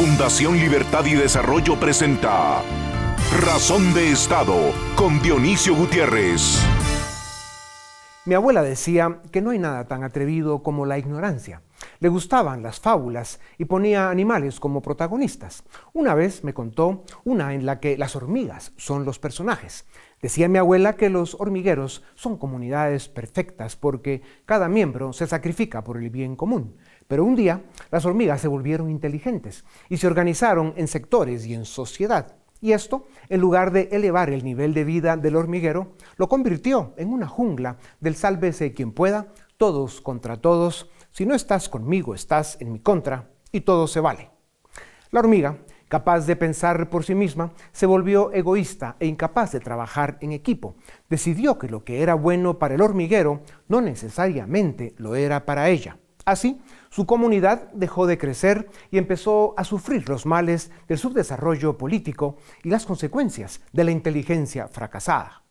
Fundación Libertad y Desarrollo presenta Razón de Estado con Dionisio Gutiérrez. Mi abuela decía que no hay nada tan atrevido como la ignorancia. Le gustaban las fábulas y ponía animales como protagonistas. Una vez me contó una en la que las hormigas son los personajes. Decía mi abuela que los hormigueros son comunidades perfectas porque cada miembro se sacrifica por el bien común. Pero un día las hormigas se volvieron inteligentes y se organizaron en sectores y en sociedad. Y esto, en lugar de elevar el nivel de vida del hormiguero, lo convirtió en una jungla del sálvese quien pueda, todos contra todos. Si no estás conmigo, estás en mi contra y todo se vale. La hormiga, capaz de pensar por sí misma, se volvió egoísta e incapaz de trabajar en equipo. Decidió que lo que era bueno para el hormiguero no necesariamente lo era para ella. Así, su comunidad dejó de crecer y empezó a sufrir los males del subdesarrollo político y las consecuencias de la inteligencia fracasada.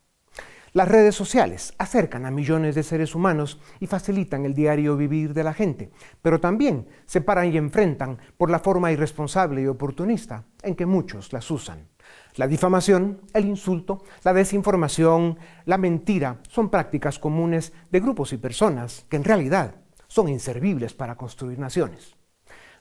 Las redes sociales acercan a millones de seres humanos y facilitan el diario vivir de la gente, pero también separan y enfrentan por la forma irresponsable y oportunista en que muchos las usan. La difamación, el insulto, la desinformación, la mentira son prácticas comunes de grupos y personas que en realidad son inservibles para construir naciones.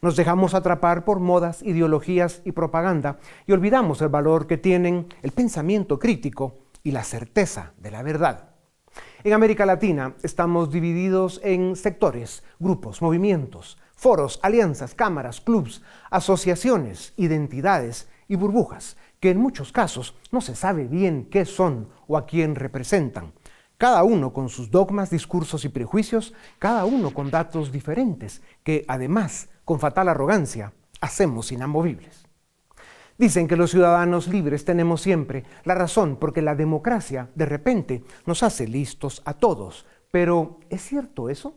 Nos dejamos atrapar por modas, ideologías y propaganda y olvidamos el valor que tienen el pensamiento crítico y la certeza de la verdad. En América Latina estamos divididos en sectores, grupos, movimientos, foros, alianzas, cámaras, clubs, asociaciones, identidades y burbujas, que en muchos casos no se sabe bien qué son o a quién representan, cada uno con sus dogmas, discursos y prejuicios, cada uno con datos diferentes, que además, con fatal arrogancia, hacemos inamovibles. Dicen que los ciudadanos libres tenemos siempre la razón porque la democracia de repente nos hace listos a todos. Pero ¿es cierto eso?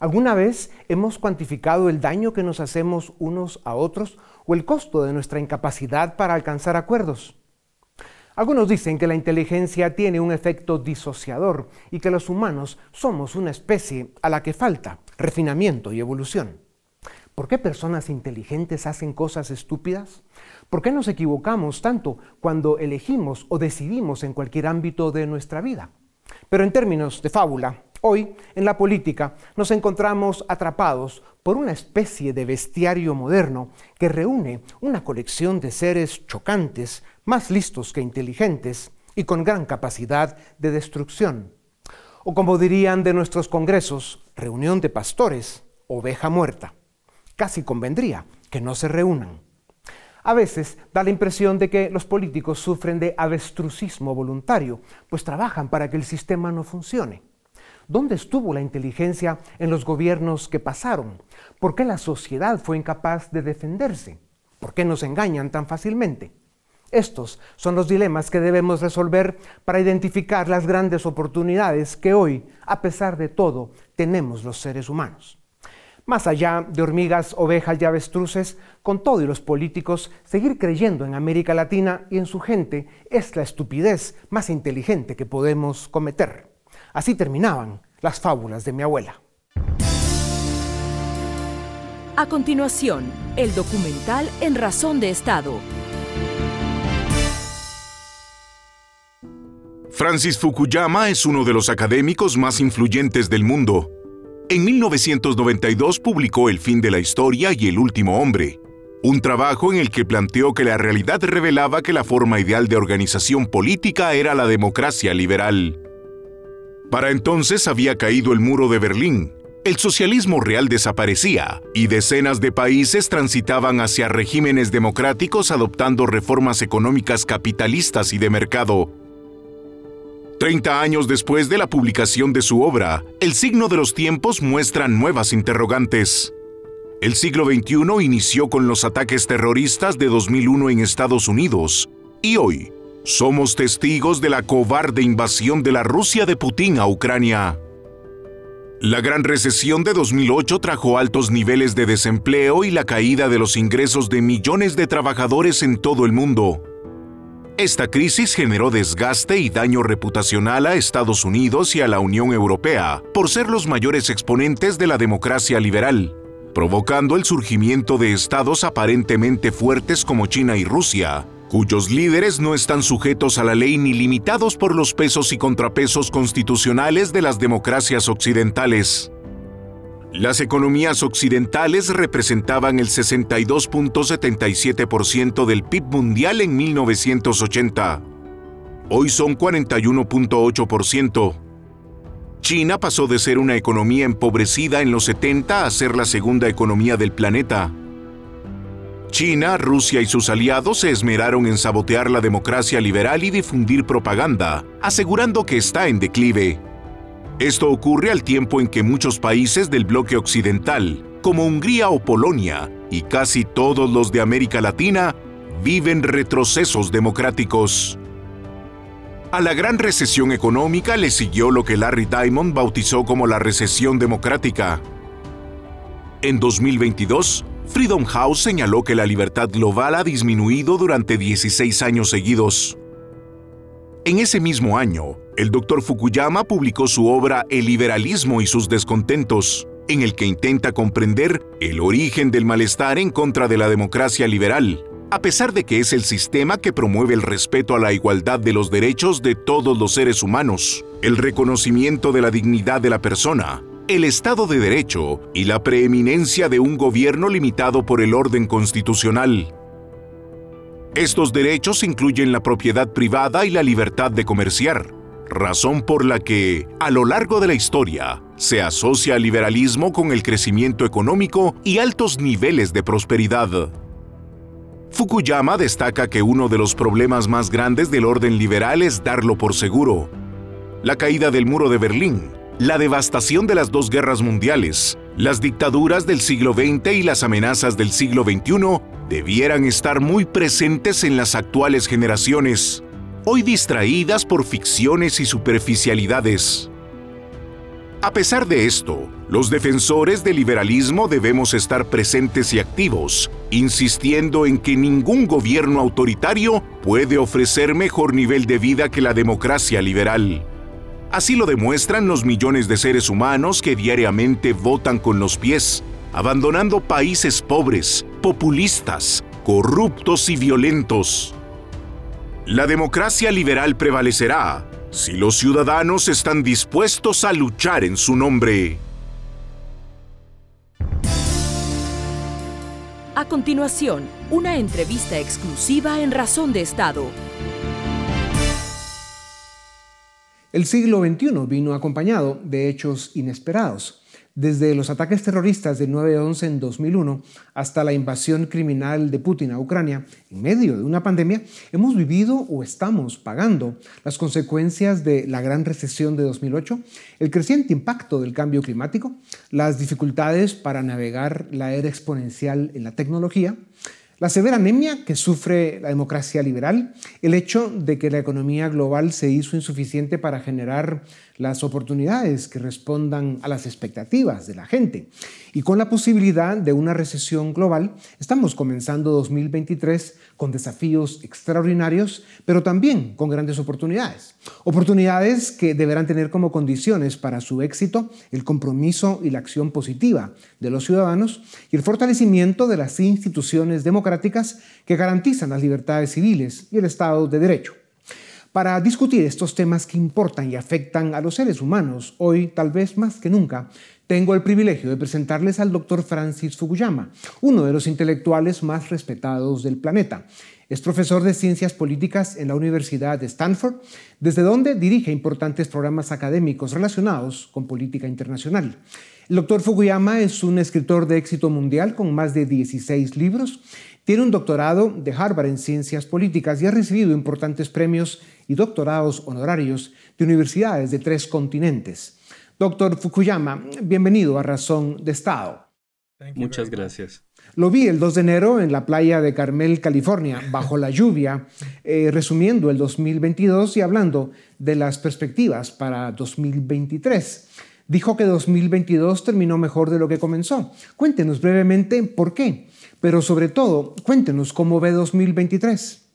¿Alguna vez hemos cuantificado el daño que nos hacemos unos a otros o el costo de nuestra incapacidad para alcanzar acuerdos? Algunos dicen que la inteligencia tiene un efecto disociador y que los humanos somos una especie a la que falta refinamiento y evolución. ¿Por qué personas inteligentes hacen cosas estúpidas? ¿Por qué nos equivocamos tanto cuando elegimos o decidimos en cualquier ámbito de nuestra vida? Pero en términos de fábula, hoy en la política nos encontramos atrapados por una especie de bestiario moderno que reúne una colección de seres chocantes, más listos que inteligentes y con gran capacidad de destrucción. O como dirían de nuestros congresos, reunión de pastores, oveja muerta. Casi convendría que no se reúnan. A veces da la impresión de que los políticos sufren de avestrucismo voluntario, pues trabajan para que el sistema no funcione. ¿Dónde estuvo la inteligencia en los gobiernos que pasaron? ¿Por qué la sociedad fue incapaz de defenderse? ¿Por qué nos engañan tan fácilmente? Estos son los dilemas que debemos resolver para identificar las grandes oportunidades que hoy, a pesar de todo, tenemos los seres humanos. Más allá de hormigas, ovejas y avestruces, con todo y los políticos, seguir creyendo en América Latina y en su gente es la estupidez más inteligente que podemos cometer. Así terminaban las fábulas de mi abuela. A continuación, el documental En Razón de Estado Francis Fukuyama es uno de los académicos más influyentes del mundo. En 1992 publicó El fin de la historia y El último hombre, un trabajo en el que planteó que la realidad revelaba que la forma ideal de organización política era la democracia liberal. Para entonces había caído el muro de Berlín, el socialismo real desaparecía y decenas de países transitaban hacia regímenes democráticos adoptando reformas económicas capitalistas y de mercado. Treinta años después de la publicación de su obra, El signo de los tiempos muestra nuevas interrogantes. El siglo XXI inició con los ataques terroristas de 2001 en Estados Unidos y hoy somos testigos de la cobarde invasión de la Rusia de Putin a Ucrania. La gran recesión de 2008 trajo altos niveles de desempleo y la caída de los ingresos de millones de trabajadores en todo el mundo. Esta crisis generó desgaste y daño reputacional a Estados Unidos y a la Unión Europea por ser los mayores exponentes de la democracia liberal, provocando el surgimiento de estados aparentemente fuertes como China y Rusia, cuyos líderes no están sujetos a la ley ni limitados por los pesos y contrapesos constitucionales de las democracias occidentales. Las economías occidentales representaban el 62.77% del PIB mundial en 1980. Hoy son 41.8%. China pasó de ser una economía empobrecida en los 70 a ser la segunda economía del planeta. China, Rusia y sus aliados se esmeraron en sabotear la democracia liberal y difundir propaganda, asegurando que está en declive. Esto ocurre al tiempo en que muchos países del bloque occidental, como Hungría o Polonia, y casi todos los de América Latina, viven retrocesos democráticos. A la gran recesión económica le siguió lo que Larry Diamond bautizó como la recesión democrática. En 2022, Freedom House señaló que la libertad global ha disminuido durante 16 años seguidos. En ese mismo año, el Dr. Fukuyama publicó su obra El liberalismo y sus descontentos, en el que intenta comprender el origen del malestar en contra de la democracia liberal, a pesar de que es el sistema que promueve el respeto a la igualdad de los derechos de todos los seres humanos, el reconocimiento de la dignidad de la persona, el Estado de Derecho y la preeminencia de un gobierno limitado por el orden constitucional. Estos derechos incluyen la propiedad privada y la libertad de comerciar, razón por la que, a lo largo de la historia, se asocia el liberalismo con el crecimiento económico y altos niveles de prosperidad. Fukuyama destaca que uno de los problemas más grandes del orden liberal es darlo por seguro. La caída del muro de Berlín, la devastación de las dos guerras mundiales, las dictaduras del siglo XX y las amenazas del siglo XXI debieran estar muy presentes en las actuales generaciones, hoy distraídas por ficciones y superficialidades. A pesar de esto, los defensores del liberalismo debemos estar presentes y activos, insistiendo en que ningún gobierno autoritario puede ofrecer mejor nivel de vida que la democracia liberal. Así lo demuestran los millones de seres humanos que diariamente votan con los pies, abandonando países pobres, populistas, corruptos y violentos. La democracia liberal prevalecerá si los ciudadanos están dispuestos a luchar en su nombre. A continuación, una entrevista exclusiva en Razón de Estado. El siglo XXI vino acompañado de hechos inesperados desde los ataques terroristas del 9-11 en 2001 hasta la invasión criminal de Putin a Ucrania, en medio de una pandemia, hemos vivido o estamos pagando las consecuencias de la gran recesión de 2008, el creciente impacto del cambio climático, las dificultades para navegar la era exponencial en la tecnología, la severa anemia que sufre la democracia liberal, el hecho de que la economía global se hizo insuficiente para generar las oportunidades que respondan a las expectativas de la gente. Y con la posibilidad de una recesión global, estamos comenzando 2023 con desafíos extraordinarios, pero también con grandes oportunidades. Oportunidades que deberán tener como condiciones para su éxito el compromiso y la acción positiva de los ciudadanos y el fortalecimiento de las instituciones democráticas que garantizan las libertades civiles y el Estado de Derecho. Para discutir estos temas que importan y afectan a los seres humanos, hoy tal vez más que nunca, tengo el privilegio de presentarles al doctor Francis Fukuyama, uno de los intelectuales más respetados del planeta. Es profesor de ciencias políticas en la Universidad de Stanford, desde donde dirige importantes programas académicos relacionados con política internacional. El doctor Fukuyama es un escritor de éxito mundial con más de 16 libros. Tiene un doctorado de Harvard en ciencias políticas y ha recibido importantes premios y doctorados honorarios de universidades de tres continentes. Doctor Fukuyama, bienvenido a Razón de Estado. Muchas gracias. Lo vi el 2 de enero en la playa de Carmel, California, bajo la lluvia, eh, resumiendo el 2022 y hablando de las perspectivas para 2023. Dijo que 2022 terminó mejor de lo que comenzó. Cuéntenos brevemente por qué, pero sobre todo, cuéntenos cómo ve 2023.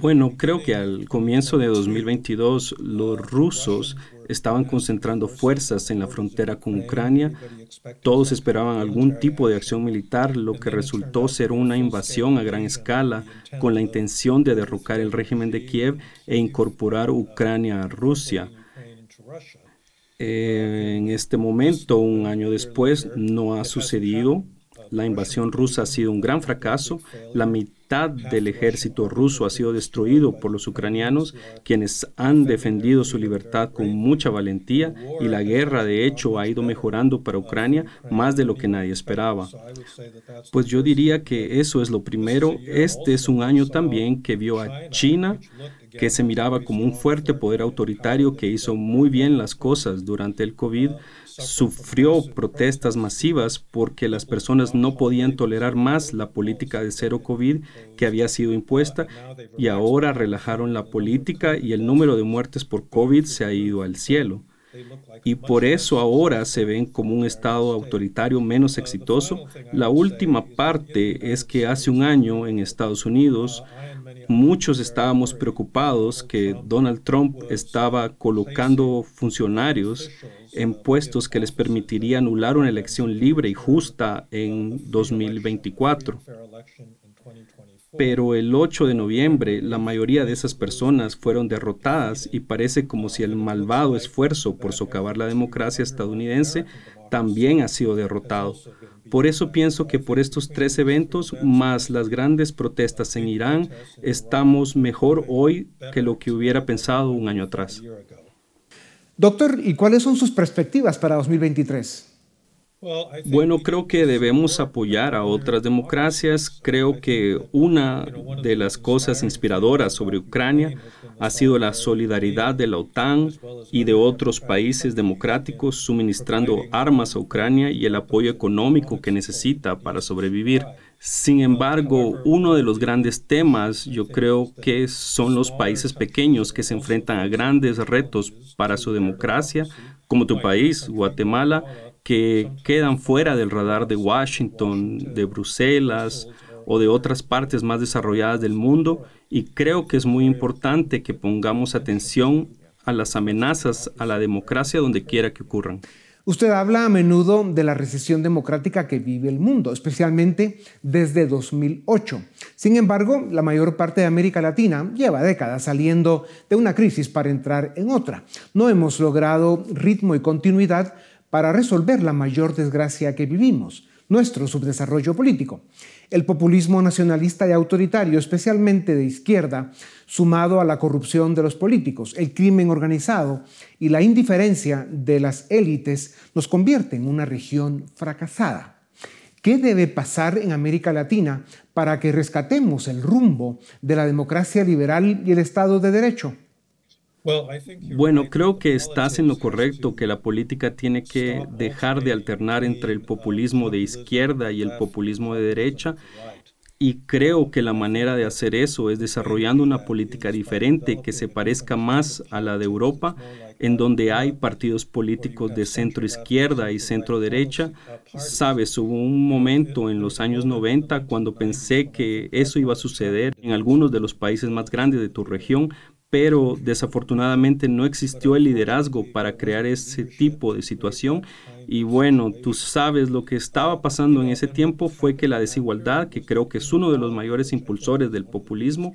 Bueno, creo que al comienzo de 2022 los rusos estaban concentrando fuerzas en la frontera con Ucrania. Todos esperaban algún tipo de acción militar, lo que resultó ser una invasión a gran escala con la intención de derrocar el régimen de Kiev e incorporar Ucrania a Rusia. Eh, en este momento, un año después, no ha sucedido. La invasión rusa ha sido un gran fracaso. La mitad del ejército ruso ha sido destruido por los ucranianos, quienes han defendido su libertad con mucha valentía y la guerra de hecho ha ido mejorando para Ucrania más de lo que nadie esperaba. Pues yo diría que eso es lo primero. Este es un año también que vio a China que se miraba como un fuerte poder autoritario que hizo muy bien las cosas durante el COVID, sufrió protestas masivas porque las personas no podían tolerar más la política de cero COVID que había sido impuesta y ahora relajaron la política y el número de muertes por COVID se ha ido al cielo. Y por eso ahora se ven como un Estado autoritario menos exitoso. La última parte es que hace un año en Estados Unidos muchos estábamos preocupados que Donald Trump estaba colocando funcionarios en puestos que les permitiría anular una elección libre y justa en 2024. Pero el 8 de noviembre la mayoría de esas personas fueron derrotadas y parece como si el malvado esfuerzo por socavar la democracia estadounidense también ha sido derrotado. Por eso pienso que por estos tres eventos, más las grandes protestas en Irán, estamos mejor hoy que lo que hubiera pensado un año atrás. Doctor, ¿y cuáles son sus perspectivas para 2023? Bueno, creo que debemos apoyar a otras democracias. Creo que una de las cosas inspiradoras sobre Ucrania ha sido la solidaridad de la OTAN y de otros países democráticos suministrando armas a Ucrania y el apoyo económico que necesita para sobrevivir. Sin embargo, uno de los grandes temas yo creo que son los países pequeños que se enfrentan a grandes retos para su democracia, como tu país, Guatemala, que quedan fuera del radar de Washington, de Bruselas o de otras partes más desarrolladas del mundo y creo que es muy importante que pongamos atención a las amenazas a la democracia donde quiera que ocurran. Usted habla a menudo de la recesión democrática que vive el mundo, especialmente desde 2008. Sin embargo, la mayor parte de América Latina lleva décadas saliendo de una crisis para entrar en otra. No hemos logrado ritmo y continuidad para resolver la mayor desgracia que vivimos, nuestro subdesarrollo político. El populismo nacionalista y autoritario, especialmente de izquierda, sumado a la corrupción de los políticos, el crimen organizado y la indiferencia de las élites, nos convierte en una región fracasada. ¿Qué debe pasar en América Latina para que rescatemos el rumbo de la democracia liberal y el Estado de Derecho? Bueno, creo que estás en lo correcto, que la política tiene que dejar de alternar entre el populismo de izquierda y el populismo de derecha. Y creo que la manera de hacer eso es desarrollando una política diferente que se parezca más a la de Europa, en donde hay partidos políticos de centro izquierda y centro derecha. Sabes, hubo un momento en los años 90 cuando pensé que eso iba a suceder en algunos de los países más grandes de tu región, pero desafortunadamente no existió el liderazgo para crear ese tipo de situación. Y bueno, tú sabes lo que estaba pasando en ese tiempo fue que la desigualdad, que creo que es uno de los mayores impulsores del populismo,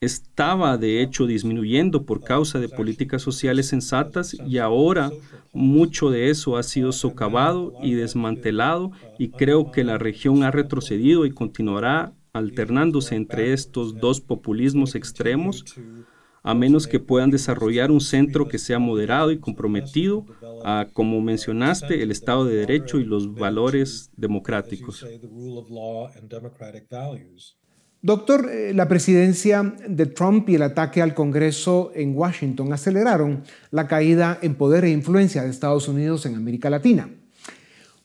estaba de hecho disminuyendo por causa de políticas sociales sensatas y ahora mucho de eso ha sido socavado y desmantelado y creo que la región ha retrocedido y continuará alternándose entre estos dos populismos extremos a menos que puedan desarrollar un centro que sea moderado y comprometido a, como mencionaste, el Estado de Derecho y los valores democráticos. Doctor, eh, la presidencia de Trump y el ataque al Congreso en Washington aceleraron la caída en poder e influencia de Estados Unidos en América Latina.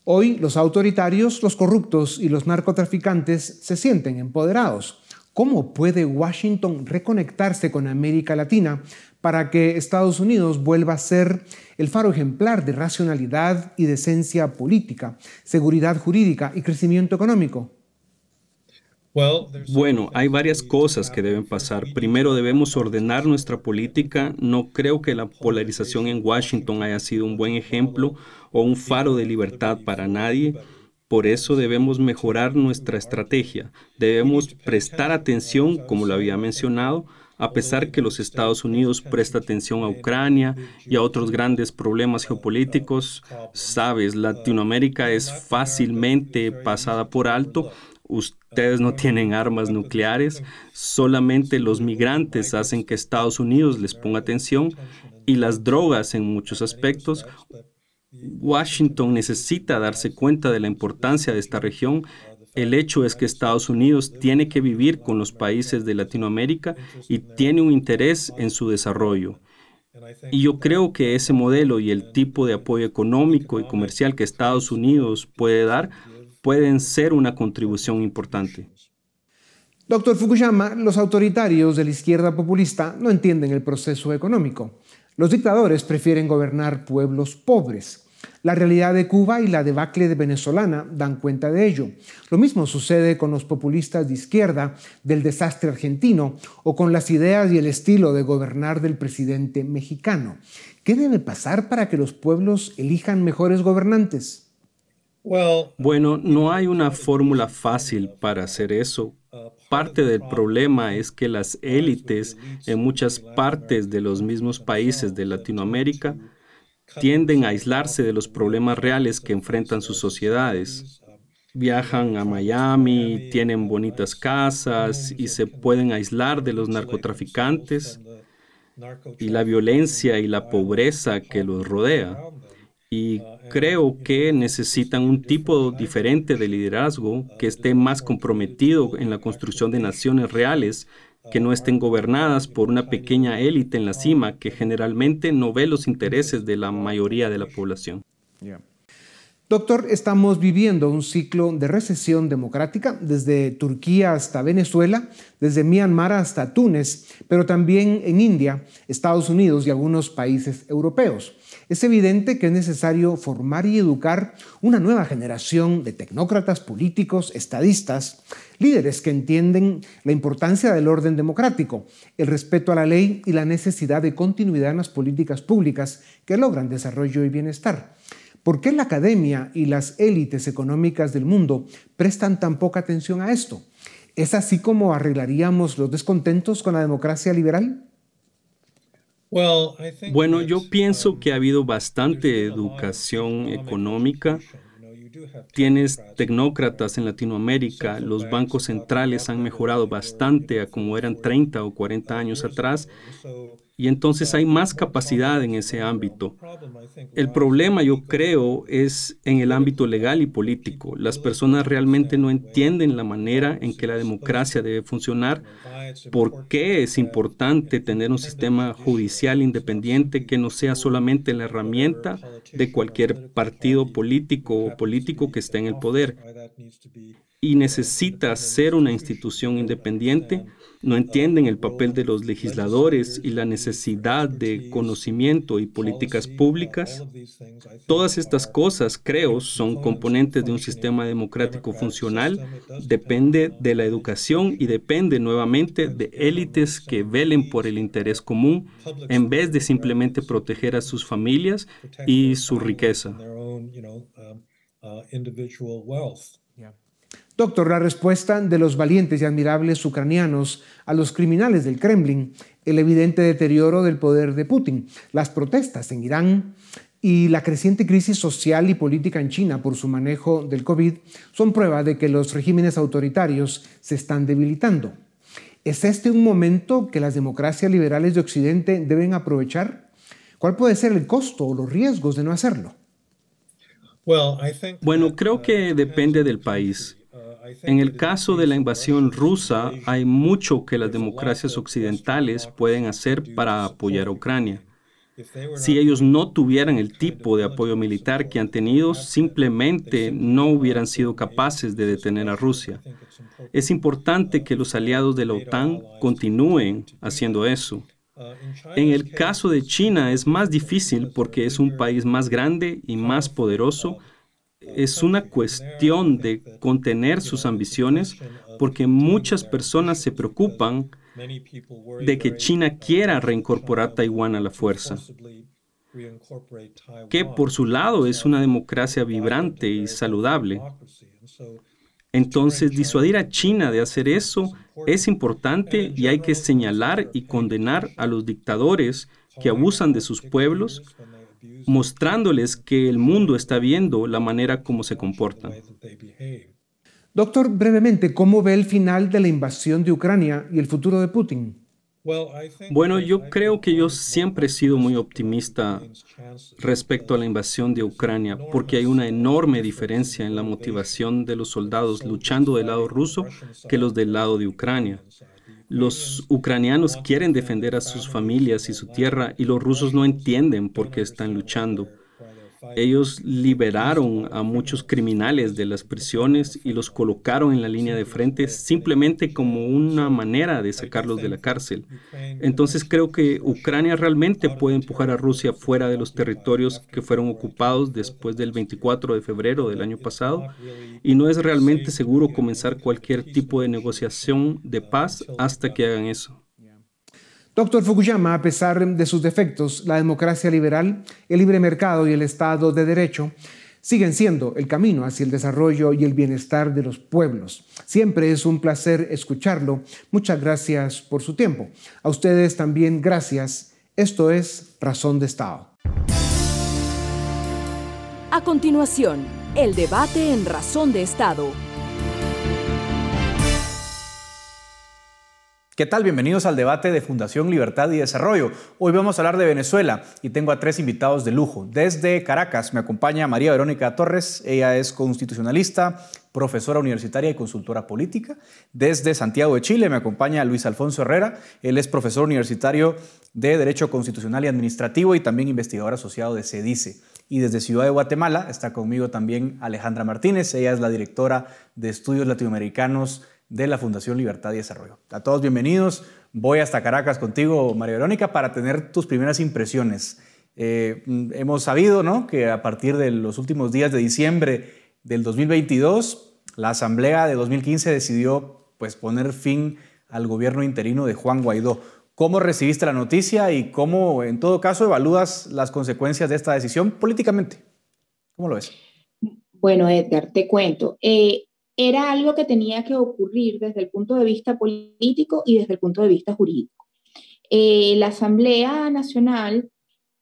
Hoy los autoritarios, los corruptos y los narcotraficantes se sienten empoderados. ¿Cómo puede Washington reconectarse con América Latina para que Estados Unidos vuelva a ser el faro ejemplar de racionalidad y decencia política, seguridad jurídica y crecimiento económico? Bueno, hay varias cosas que deben pasar. Primero debemos ordenar nuestra política. No creo que la polarización en Washington haya sido un buen ejemplo o un faro de libertad para nadie. Por eso debemos mejorar nuestra estrategia. Debemos prestar atención, como lo había mencionado, a pesar que los Estados Unidos presta atención a Ucrania y a otros grandes problemas geopolíticos. Sabes, Latinoamérica es fácilmente pasada por alto Ustedes no tienen armas nucleares, solamente los migrantes hacen que Estados Unidos les ponga atención y las drogas en muchos aspectos. Washington necesita darse cuenta de la importancia de esta región. El hecho es que Estados Unidos tiene que vivir con los países de Latinoamérica y tiene un interés en su desarrollo. Y yo creo que ese modelo y el tipo de apoyo económico y comercial que Estados Unidos puede dar pueden ser una contribución importante. Doctor Fukuyama, los autoritarios de la izquierda populista no entienden el proceso económico. Los dictadores prefieren gobernar pueblos pobres. La realidad de Cuba y la debacle de venezolana dan cuenta de ello. Lo mismo sucede con los populistas de izquierda del desastre argentino o con las ideas y el estilo de gobernar del presidente mexicano. ¿Qué debe pasar para que los pueblos elijan mejores gobernantes? Bueno, no hay una fórmula fácil para hacer eso. Parte del problema es que las élites en muchas partes de los mismos países de Latinoamérica tienden a aislarse de los problemas reales que enfrentan sus sociedades. Viajan a Miami, tienen bonitas casas y se pueden aislar de los narcotraficantes y la violencia y la pobreza que los rodea y creo que necesitan un tipo diferente de liderazgo que esté más comprometido en la construcción de naciones reales, que no estén gobernadas por una pequeña élite en la cima que generalmente no ve los intereses de la mayoría de la población. Doctor, estamos viviendo un ciclo de recesión democrática desde Turquía hasta Venezuela, desde Myanmar hasta Túnez, pero también en India, Estados Unidos y algunos países europeos. Es evidente que es necesario formar y educar una nueva generación de tecnócratas políticos, estadistas, líderes que entienden la importancia del orden democrático, el respeto a la ley y la necesidad de continuidad en las políticas públicas que logran desarrollo y bienestar. ¿Por qué la academia y las élites económicas del mundo prestan tan poca atención a esto? ¿Es así como arreglaríamos los descontentos con la democracia liberal? Bueno, yo pienso que ha habido bastante educación económica. Tienes tecnócratas en Latinoamérica, los bancos centrales han mejorado bastante a como eran 30 o 40 años atrás y entonces hay más capacidad en ese ámbito. El problema, yo creo, es en el ámbito legal y político. Las personas realmente no entienden la manera en que la democracia debe funcionar, por qué es importante tener un sistema judicial independiente que no sea solamente la herramienta de cualquier partido político o político que esté en el poder. Y necesita ser una institución independiente no entienden el papel de los legisladores y la necesidad de conocimiento y políticas públicas. Todas estas cosas, creo, son componentes de un sistema democrático funcional. Depende de la educación y depende nuevamente de élites que velen por el interés común en vez de simplemente proteger a sus familias y su riqueza. Doctor, la respuesta de los valientes y admirables ucranianos a los criminales del Kremlin, el evidente deterioro del poder de Putin, las protestas en Irán y la creciente crisis social y política en China por su manejo del COVID son prueba de que los regímenes autoritarios se están debilitando. ¿Es este un momento que las democracias liberales de Occidente deben aprovechar? ¿Cuál puede ser el costo o los riesgos de no hacerlo? Bueno, creo que depende del país. En el caso de la invasión rusa, hay mucho que las democracias occidentales pueden hacer para apoyar a Ucrania. Si ellos no tuvieran el tipo de apoyo militar que han tenido, simplemente no hubieran sido capaces de detener a Rusia. Es importante que los aliados de la OTAN continúen haciendo eso. En el caso de China es más difícil porque es un país más grande y más poderoso es una cuestión de contener sus ambiciones porque muchas personas se preocupan de que China quiera reincorporar Taiwán a la fuerza, que por su lado es una democracia vibrante y saludable. Entonces, disuadir a China de hacer eso es importante y hay que señalar y condenar a los dictadores que abusan de sus pueblos, mostrándoles que el mundo está viendo la manera como se comportan. Doctor, brevemente, ¿cómo ve el final de la invasión de Ucrania y el futuro de Putin? Bueno, yo creo que yo siempre he sido muy optimista respecto a la invasión de Ucrania, porque hay una enorme diferencia en la motivación de los soldados luchando del lado ruso que los del lado de Ucrania. Los ucranianos quieren defender a sus familias y su tierra y los rusos no entienden por qué están luchando. Ellos liberaron a muchos criminales de las prisiones y los colocaron en la línea de frente simplemente como una manera de sacarlos de la cárcel. Entonces creo que Ucrania realmente puede empujar a Rusia fuera de los territorios que fueron ocupados después del 24 de febrero del año pasado y no es realmente seguro comenzar cualquier tipo de negociación de paz hasta que hagan eso. Doctor Fukuyama, a pesar de sus defectos, la democracia liberal, el libre mercado y el Estado de Derecho siguen siendo el camino hacia el desarrollo y el bienestar de los pueblos. Siempre es un placer escucharlo. Muchas gracias por su tiempo. A ustedes también gracias. Esto es Razón de Estado. A continuación, el debate en Razón de Estado ¿Qué tal? Bienvenidos al debate de Fundación Libertad y Desarrollo. Hoy vamos a hablar de Venezuela y tengo a tres invitados de lujo. Desde Caracas me acompaña María Verónica Torres, ella es constitucionalista, profesora universitaria y consultora política. Desde Santiago de Chile me acompaña Luis Alfonso Herrera, él es profesor universitario de Derecho Constitucional y Administrativo y también investigador asociado de CEDICE. Y desde Ciudad de Guatemala está conmigo también Alejandra Martínez, ella es la directora de Estudios Latinoamericanos de la Fundación Libertad y Desarrollo. A todos bienvenidos. Voy hasta Caracas contigo, María Verónica, para tener tus primeras impresiones. Eh, hemos sabido ¿no? que a partir de los últimos días de diciembre del 2022, la Asamblea de 2015 decidió pues, poner fin al gobierno interino de Juan Guaidó. ¿Cómo recibiste la noticia y cómo, en todo caso, evalúas las consecuencias de esta decisión políticamente? ¿Cómo lo ves? Bueno, Edgar, te cuento. Eh, era algo que tenía que ocurrir desde el punto de vista político y desde el punto de vista jurídico. Eh, la Asamblea Nacional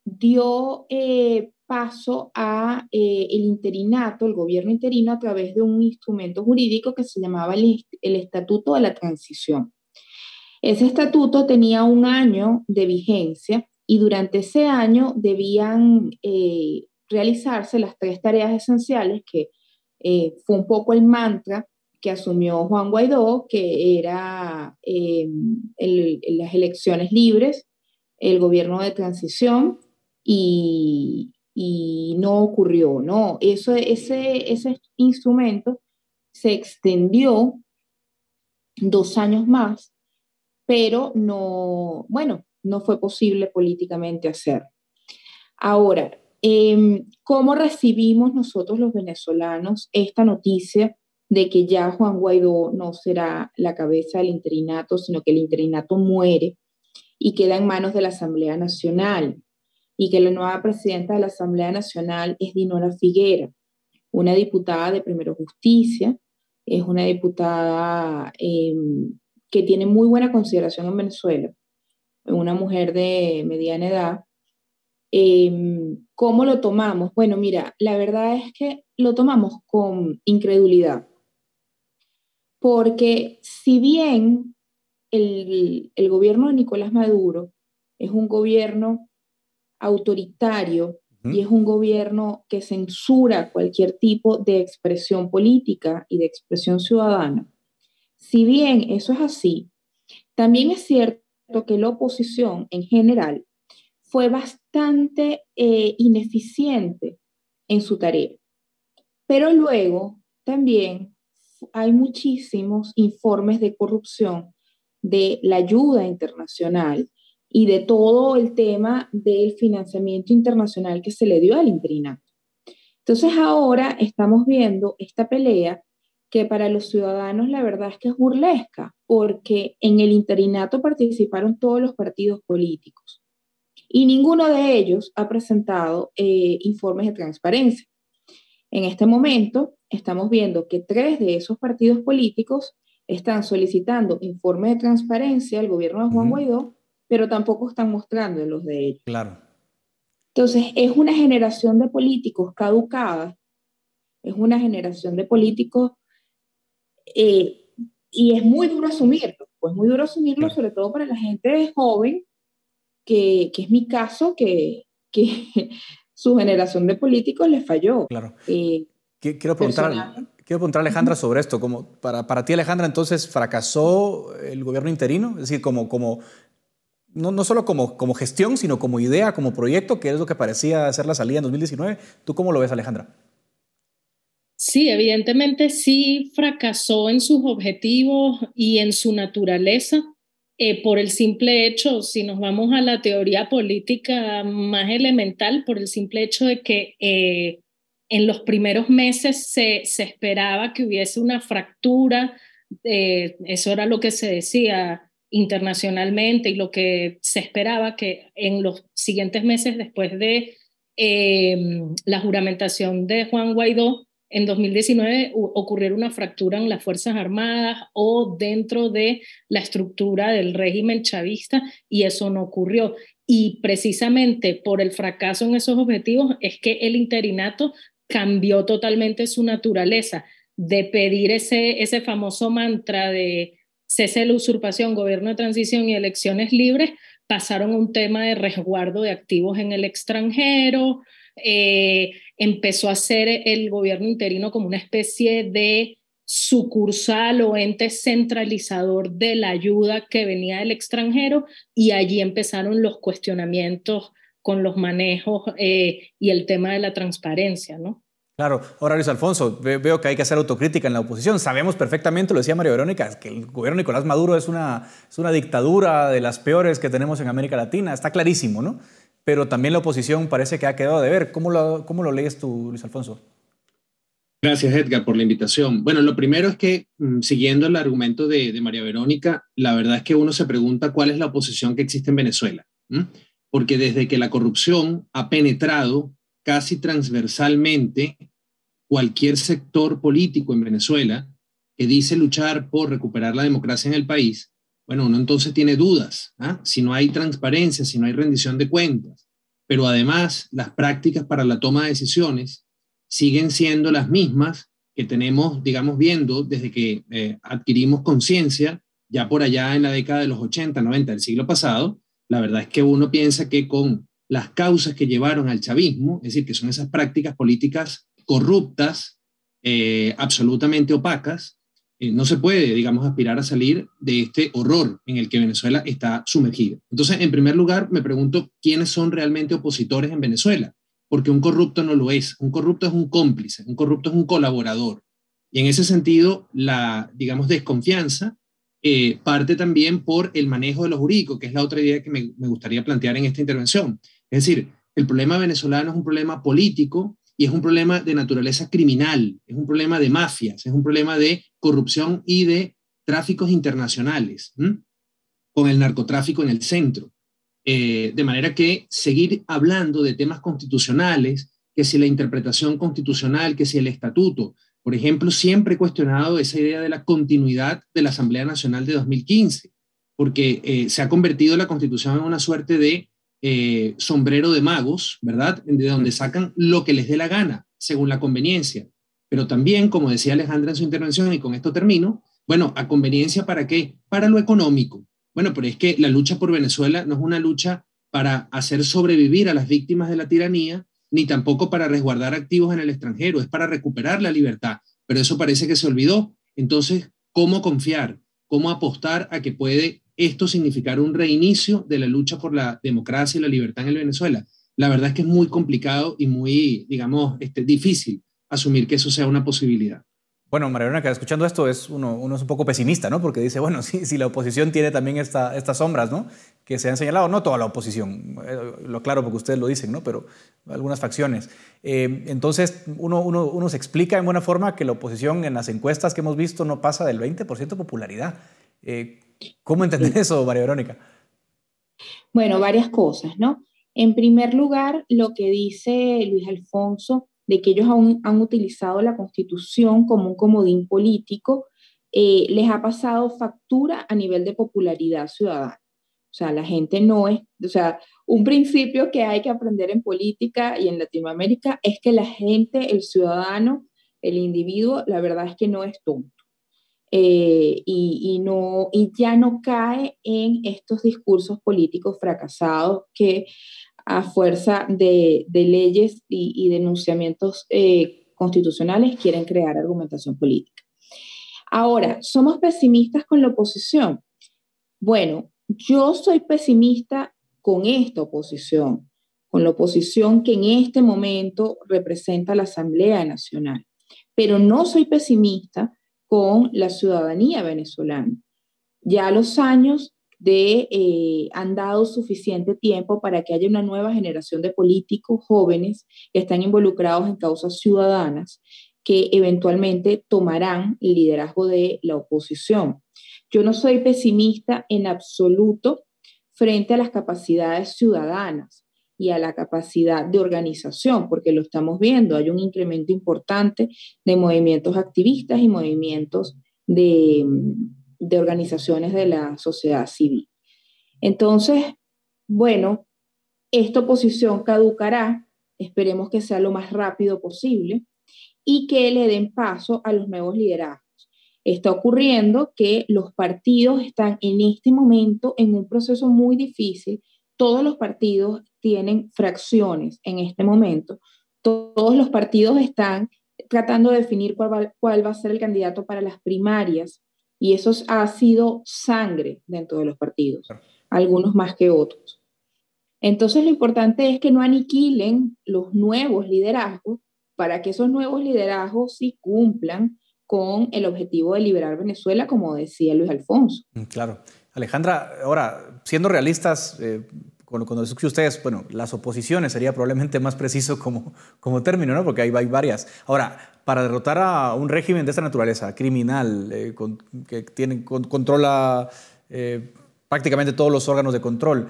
dio eh, paso a eh, el interinato, el gobierno interino, a través de un instrumento jurídico que se llamaba el, el Estatuto de la Transición. Ese estatuto tenía un año de vigencia y durante ese año debían realizarse las tres tareas esenciales que eh, fue un poco el mantra que asumió Juan Guaidó, que era em, las elecciones libres, el gobierno de transición, y, no ocurrió, ¿no? Eso, ese, ese instrumento se extendió dos años más, pero no, bueno, no fue posible políticamente hacer. Ahora, Em, ¿Cómo recibimos nosotros los venezolanos esta noticia de que ya Juan Guaidó no será la cabeza del interinato, sino que el interinato muere y queda en manos de la Asamblea Nacional y que la nueva presidenta de la Asamblea Nacional es Dinora Figuera, una diputada de Primero Justicia, es una diputada em, que tiene muy buena consideración en Venezuela, una mujer de mediana edad Em, ¿Cómo lo tomamos? Bueno, mira, la verdad es que lo tomamos con incredulidad, porque si bien el, el gobierno de Nicolás Maduro es un gobierno autoritario y es un gobierno que censura cualquier tipo de expresión política y de expresión ciudadana, si bien eso es así, también es cierto que la oposición en general fue bastante eh, ineficiente en su tarea. Pero luego también hay muchísimos informes de corrupción de la ayuda internacional y de todo el tema del financiamiento internacional que se le dio al interinato. Entonces ahora estamos viendo esta pelea que para los ciudadanos la verdad es que es burlesca, porque en el interinato participaron todos los partidos políticos y ninguno de ellos ha presentado eh, informes de transparencia. En este momento estamos viendo que tres de esos partidos políticos están solicitando informes de transparencia al gobierno de Juan Guaidó, pero tampoco están mostrando los de ellos. Claro. Entonces, es una generación de políticos caducada, es una generación de políticos, eh, y es muy duro asumirlo, pues muy duro asumirlo, sobre todo para la gente joven, que, que es mi caso, que, que su generación de políticos le falló. Claro. Eh, quiero preguntar, quiero preguntar a Alejandra sobre esto. Como para, para ti, Alejandra, entonces, ¿fracasó el gobierno interino? Es decir, como, como no, no, solo como, como gestión, sino como idea, como proyecto, que es lo que parecía ser la salida en 2019. ¿Tú cómo lo ves, Alejandra? Sí, evidentemente sí fracasó en sus objetivos y en su naturaleza. Eh, por el simple hecho, si nos vamos a la teoría política más elemental, por el simple hecho de que eh, en los primeros meses se, se, esperaba que hubiese una fractura, eh, eso era lo que se decía internacionalmente y lo que se esperaba que en los siguientes meses después de la juramentación de Juan Guaidó, en 2019 ocurriera una fractura en las Fuerzas Armadas o dentro de la estructura del régimen chavista y eso no ocurrió. Y precisamente por el fracaso en esos objetivos es que el interinato cambió totalmente su naturaleza de pedir ese, ese famoso mantra de cese la usurpación, gobierno de transición y elecciones libres, pasaron a un tema de resguardo de activos en el extranjero, eh, empezó a ser el gobierno interino como una especie de sucursal o ente centralizador de la ayuda que venía del extranjero y allí empezaron los cuestionamientos con los manejos eh, y el tema de la transparencia, ¿no? Claro, ahora Luis Alfonso, veo que hay que hacer autocrítica en la oposición. Sabemos perfectamente, lo decía María Verónica, que el gobierno de Nicolás Maduro es una, es una dictadura de las peores que tenemos en América Latina, está clarísimo, ¿no? Pero también la oposición parece que ha quedado de ver. ¿Cómo lo, cómo lo lees tú, Luis Alfonso? Gracias, Edgar, por la invitación. Bueno, lo primero es que, mm, siguiendo el argumento de, María Verónica, la verdad es que uno se pregunta cuál es la oposición que existe en Venezuela. Porque desde que la corrupción ha penetrado casi transversalmente cualquier sector político en Venezuela que dice luchar por recuperar la democracia en el país, bueno, uno entonces tiene dudas, ¿ah? si no hay transparencia, si no hay rendición de cuentas, pero además las prácticas para la toma de decisiones siguen siendo las mismas que tenemos, digamos, viendo desde que eh, adquirimos conciencia, ya por allá en la década de los 80, 90 del siglo pasado, la verdad es que uno piensa que con las causas que llevaron al chavismo, es decir, que son esas prácticas políticas corruptas, eh, absolutamente opacas, eh, no se puede, digamos, aspirar a salir de este horror en el que Venezuela está sumergida. Entonces, en primer lugar, me pregunto quiénes son realmente opositores en Venezuela, porque un corrupto no lo es. Un corrupto es un cómplice, un corrupto es un colaborador. Y en ese sentido, la, digamos, desconfianza eh, parte también por el manejo de lo jurídico, que es la otra idea que me, me gustaría plantear en esta intervención. Es decir, el problema venezolano es un problema político y es un problema de naturaleza criminal, es un problema de mafias, es un problema de corrupción y de tráficos internacionales, con el narcotráfico en el centro. Eh, de manera que seguir hablando de temas constitucionales, que si la interpretación constitucional, que si el estatuto, por ejemplo, siempre he cuestionado esa idea de la continuidad de la Asamblea Nacional de 2015, porque eh, se ha convertido la constitución en una suerte de eh, sombrero de magos, ¿verdad? De donde sacan lo que les dé la gana, según la conveniencia. Pero también, como decía Alejandra en su intervención, y con esto termino, bueno, ¿a conveniencia para qué? Para lo económico. Bueno, pero es que la lucha por Venezuela no es una lucha para hacer sobrevivir a las víctimas de la tiranía, ni tampoco para resguardar activos en el extranjero, es para recuperar la libertad. Pero eso parece que se olvidó. Entonces, ¿cómo confiar? ¿Cómo apostar a que puede esto significar un reinicio de la lucha por la democracia y la libertad en el Venezuela. La verdad es que es muy complicado y muy, digamos, este, difícil asumir que eso sea una posibilidad. Bueno, Mariana, escuchando esto es uno, uno, es un poco pesimista, ¿no? Porque dice, bueno, si, si la oposición tiene también esta, estas sombras, ¿no? Que se han señalado, no toda la oposición, eh, lo claro porque ustedes lo dicen, ¿no? Pero algunas facciones. Eh, entonces, uno, uno, uno, se explica en buena forma que la oposición en las encuestas que hemos visto no pasa del 20% de popularidad. Eh, ¿Cómo entender eso, María Verónica? Bueno, varias cosas, ¿no? En primer lugar, lo que dice Luis Alfonso de que ellos aún han utilizado la constitución como un comodín político, eh, les ha pasado factura a nivel de popularidad ciudadana. O sea, la gente no es, o sea, un principio que hay que aprender en política y en Latinoamérica es que la gente, el ciudadano, el individuo, la verdad es que no es tonto. Eh, y, ya no cae en estos discursos políticos fracasados que a fuerza de, leyes y, denunciamientos eh, constitucionales quieren crear argumentación política. Ahora, ¿somos pesimistas con la oposición? Bueno, yo soy pesimista con esta oposición, con la oposición que en este momento representa la Asamblea Nacional, pero no soy pesimista con la ciudadanía venezolana. Ya los años de, eh, han dado suficiente tiempo para que haya una nueva generación de políticos jóvenes que están involucrados en causas ciudadanas que eventualmente tomarán el liderazgo de la oposición. Yo no soy pesimista en absoluto frente a las capacidades ciudadanas y a la capacidad de organización, porque lo estamos viendo, hay un incremento importante de movimientos activistas y movimientos de, de organizaciones de la sociedad civil. Entonces, bueno, esta oposición caducará, esperemos que sea lo más rápido posible y que le den paso a los nuevos liderazgos. Está ocurriendo que los partidos están en este momento en un proceso muy difícil. Todos los partidos tienen fracciones en este momento. Todos los partidos están tratando de definir cuál va, a ser el candidato para las primarias y eso ha sido sangre dentro de los partidos, algunos más que otros. Entonces lo importante es que no aniquilen los nuevos liderazgos para que esos nuevos liderazgos sí cumplan con el objetivo de liberar Venezuela, como decía Luis Alfonso. Mm, claro. Alejandra, ahora, siendo realistas, eh, cuando, escucho ustedes, bueno, las oposiciones sería probablemente más preciso como, como término, ¿no? Porque hay, hay varias. Ahora, para derrotar a un régimen de esta naturaleza, criminal, eh, que tiene, controla eh, prácticamente todos los órganos de control,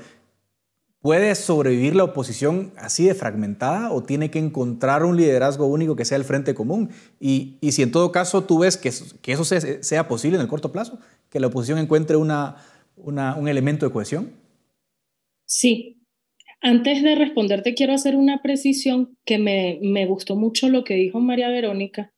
¿puede sobrevivir la oposición así de fragmentada o tiene que encontrar un liderazgo único que sea el frente común? Y, y si en todo caso tú ves que, que eso sea, sea, posible en el corto plazo, que la oposición encuentre una, una, un elemento de cohesión. Sí. Antes de responderte, quiero hacer una precisión que me, me gustó mucho lo que dijo María Verónica,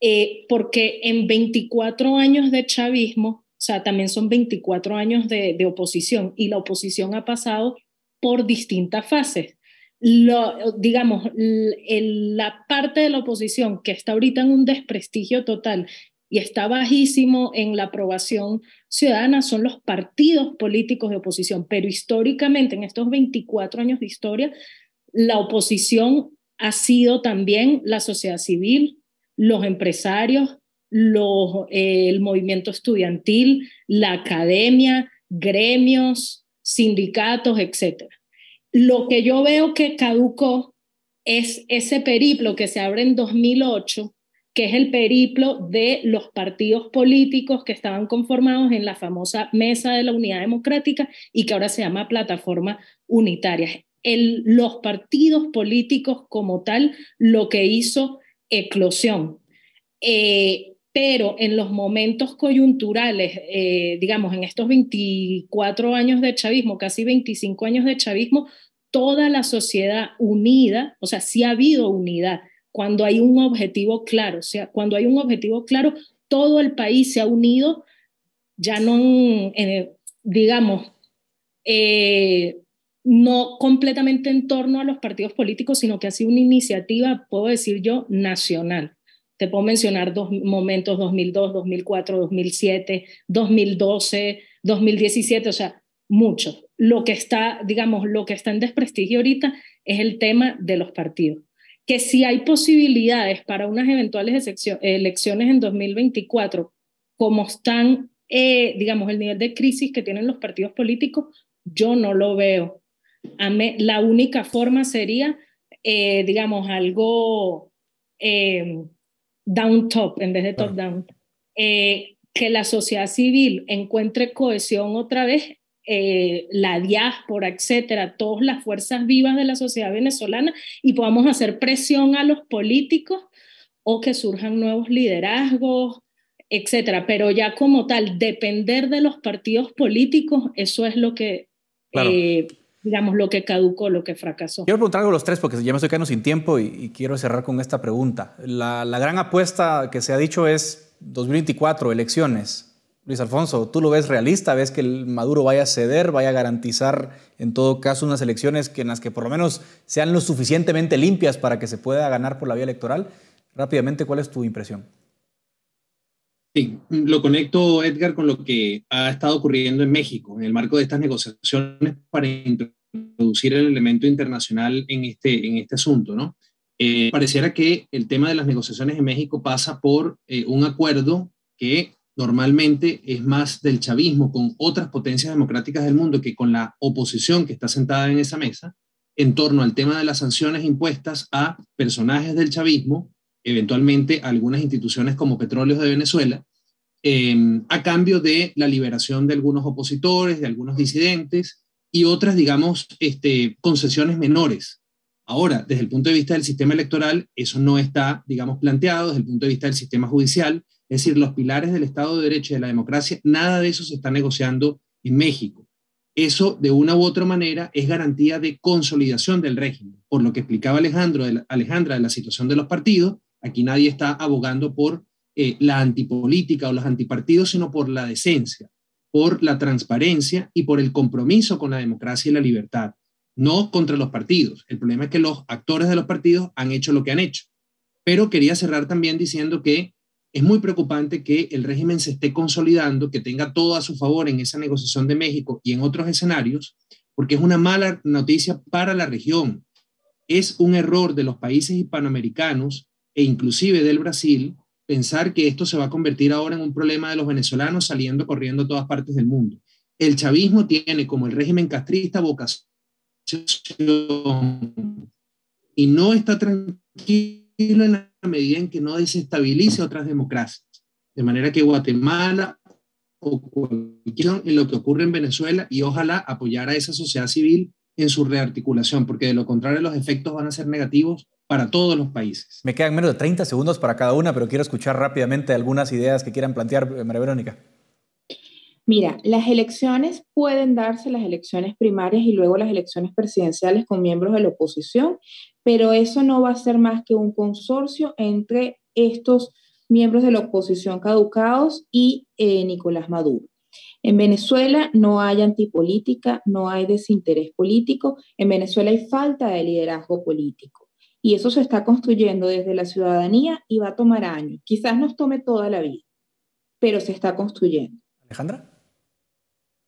eh, porque en 24 años de chavismo, o sea, también son 24 años de, de oposición y la oposición ha pasado por distintas fases. Lo, digamos, la parte de la oposición que está ahorita en un desprestigio total y está bajísimo en la aprobación ciudadana son los partidos políticos de oposición, pero históricamente en estos 24 años de historia, la oposición ha sido también la sociedad civil, los empresarios, eh, el movimiento estudiantil, la academia, gremios, sindicatos, etc. Lo que yo veo que caducó es ese periplo que se abre en 2008 que es el periplo de los partidos políticos que estaban conformados en la famosa Mesa de la Unidad Democrática y que ahora se llama Plataforma Unitaria. Los partidos políticos como tal, lo que hizo eclosión. Eh, pero en los momentos coyunturales, eh, digamos, en estos 24 años de chavismo, casi 25 años de chavismo, toda la sociedad unida, o sea, sí ha habido unidad, cuando hay un objetivo claro, o sea, cuando hay un objetivo claro, todo el país se ha unido, ya no, eh, digamos, eh, no completamente en torno a los partidos políticos, sino que ha sido una iniciativa, puedo decir yo, nacional. Te puedo mencionar dos momentos, 2002, 2004, 2007, 2012, 2017, o sea, muchos. Lo que está, digamos, lo que está en desprestigio ahorita es el tema de los partidos que si hay posibilidades para unas eventuales elecciones en 2024, como están, eh, digamos, el nivel de crisis que tienen los partidos políticos, yo no lo veo. la única forma sería, eh, digamos, algo eh, down top en vez de top down. que la sociedad civil encuentre cohesión otra vez eh, la diáspora, etcétera, todas las fuerzas vivas de la sociedad venezolana y podamos hacer presión a los políticos o que surjan nuevos liderazgos, etcétera. Pero ya como tal, depender de los partidos políticos, eso es lo que, eh, digamos, lo que caducó, lo que fracasó. Quiero preguntar algo a los tres porque ya me estoy quedando sin tiempo y, quiero cerrar con esta pregunta. La, la gran apuesta que se ha dicho es 2024, elecciones. Luis Alfonso, ¿tú lo ves realista? ¿Ves que el Maduro vaya a ceder, vaya a garantizar en todo caso unas elecciones en las que por lo menos sean lo suficientemente limpias para que se pueda ganar por la vía electoral? Rápidamente, ¿cuál es tu impresión? Sí, lo conecto, Edgar, con lo que ha estado ocurriendo en México en el marco de estas negociaciones para introducir el elemento internacional en este, en este asunto, ¿no? Eh, pareciera que el tema de las negociaciones en México pasa por eh, un acuerdo que normalmente es más del chavismo con otras potencias democráticas del mundo que con la oposición que está sentada en esa mesa en torno al tema de las sanciones impuestas a personajes del chavismo, eventualmente algunas instituciones como Petróleos de Venezuela, em, a cambio de la liberación de algunos opositores, de algunos disidentes y otras, digamos, este, concesiones menores. Ahora, desde el punto de vista del sistema electoral, eso no está, digamos, planteado, desde el punto de vista del sistema judicial, es decir, los pilares del Estado de Derecho y de la democracia, nada de eso se está negociando en México. Eso, de una u otra manera, es garantía de consolidación del régimen. Por lo que explicaba Alejandro, Alejandra de la situación de los partidos, aquí nadie está abogando por eh, la antipolítica o los antipartidos, sino por la decencia, por la transparencia y por el compromiso con la democracia y la libertad, no contra los partidos. El problema es que los actores de los partidos han hecho lo que han hecho. Pero quería cerrar también diciendo que es muy preocupante que el régimen se esté consolidando, que tenga todo a su favor en esa negociación de México y en otros escenarios, porque es una mala noticia para la región. Es un error de los países hispanoamericanos e inclusive del Brasil pensar que esto se va a convertir ahora en un problema de los venezolanos saliendo corriendo a todas partes del mundo. El chavismo tiene como el régimen castrista vocación y no está tranquilo en la medida en que no desestabilice otras democracias. De manera que Guatemala o cualquier en lo que ocurre en Venezuela y ojalá apoyar a esa sociedad civil en su rearticulación, porque de lo contrario los efectos van a ser negativos para todos los países. Me quedan menos de 30 segundos para cada una, pero quiero escuchar rápidamente algunas ideas que quieran plantear, eh, María Verónica. Mira, las elecciones pueden darse, las elecciones primarias y luego las elecciones presidenciales con miembros de la oposición, pero eso no va a ser más que un consorcio entre estos miembros de la oposición caducados y eh, Nicolás Maduro. En Venezuela no hay antipolítica, no hay desinterés político, en Venezuela hay falta de liderazgo político. Y eso se está construyendo desde la ciudadanía y va a tomar años. Quizás nos tome toda la vida, pero se está construyendo. Alejandra.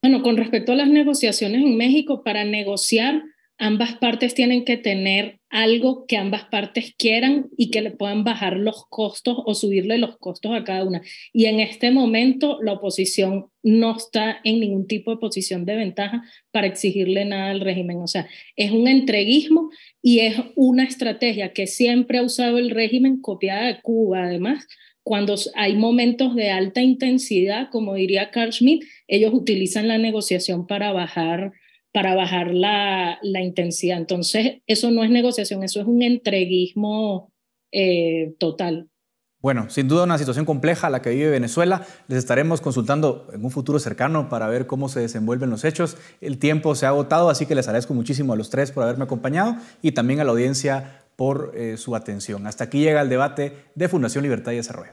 Bueno, con respecto a las negociaciones en México, para negociar ambas partes tienen que tener algo que ambas partes quieran y que le puedan bajar los costos o subirle los costos a cada una. Y en este momento la oposición no está en ningún tipo de posición de ventaja para exigirle nada al régimen. O sea, es un entreguismo y es una estrategia que siempre ha usado el régimen copiada de Cuba, además. Cuando hay momentos de alta intensidad, como diría Carl Schmitt, ellos utilizan la negociación para bajar para bajar la, intensidad. Entonces, eso no es negociación, eso es un entreguismo eh, total. Bueno, sin duda una situación compleja la que vive Venezuela. Les estaremos consultando en un futuro cercano para ver cómo se desenvuelven los hechos. El tiempo se ha agotado, así que les agradezco muchísimo a los tres por haberme acompañado y también a la audiencia por eh, su atención. Hasta aquí llega el debate de Fundación Libertad y Desarrollo.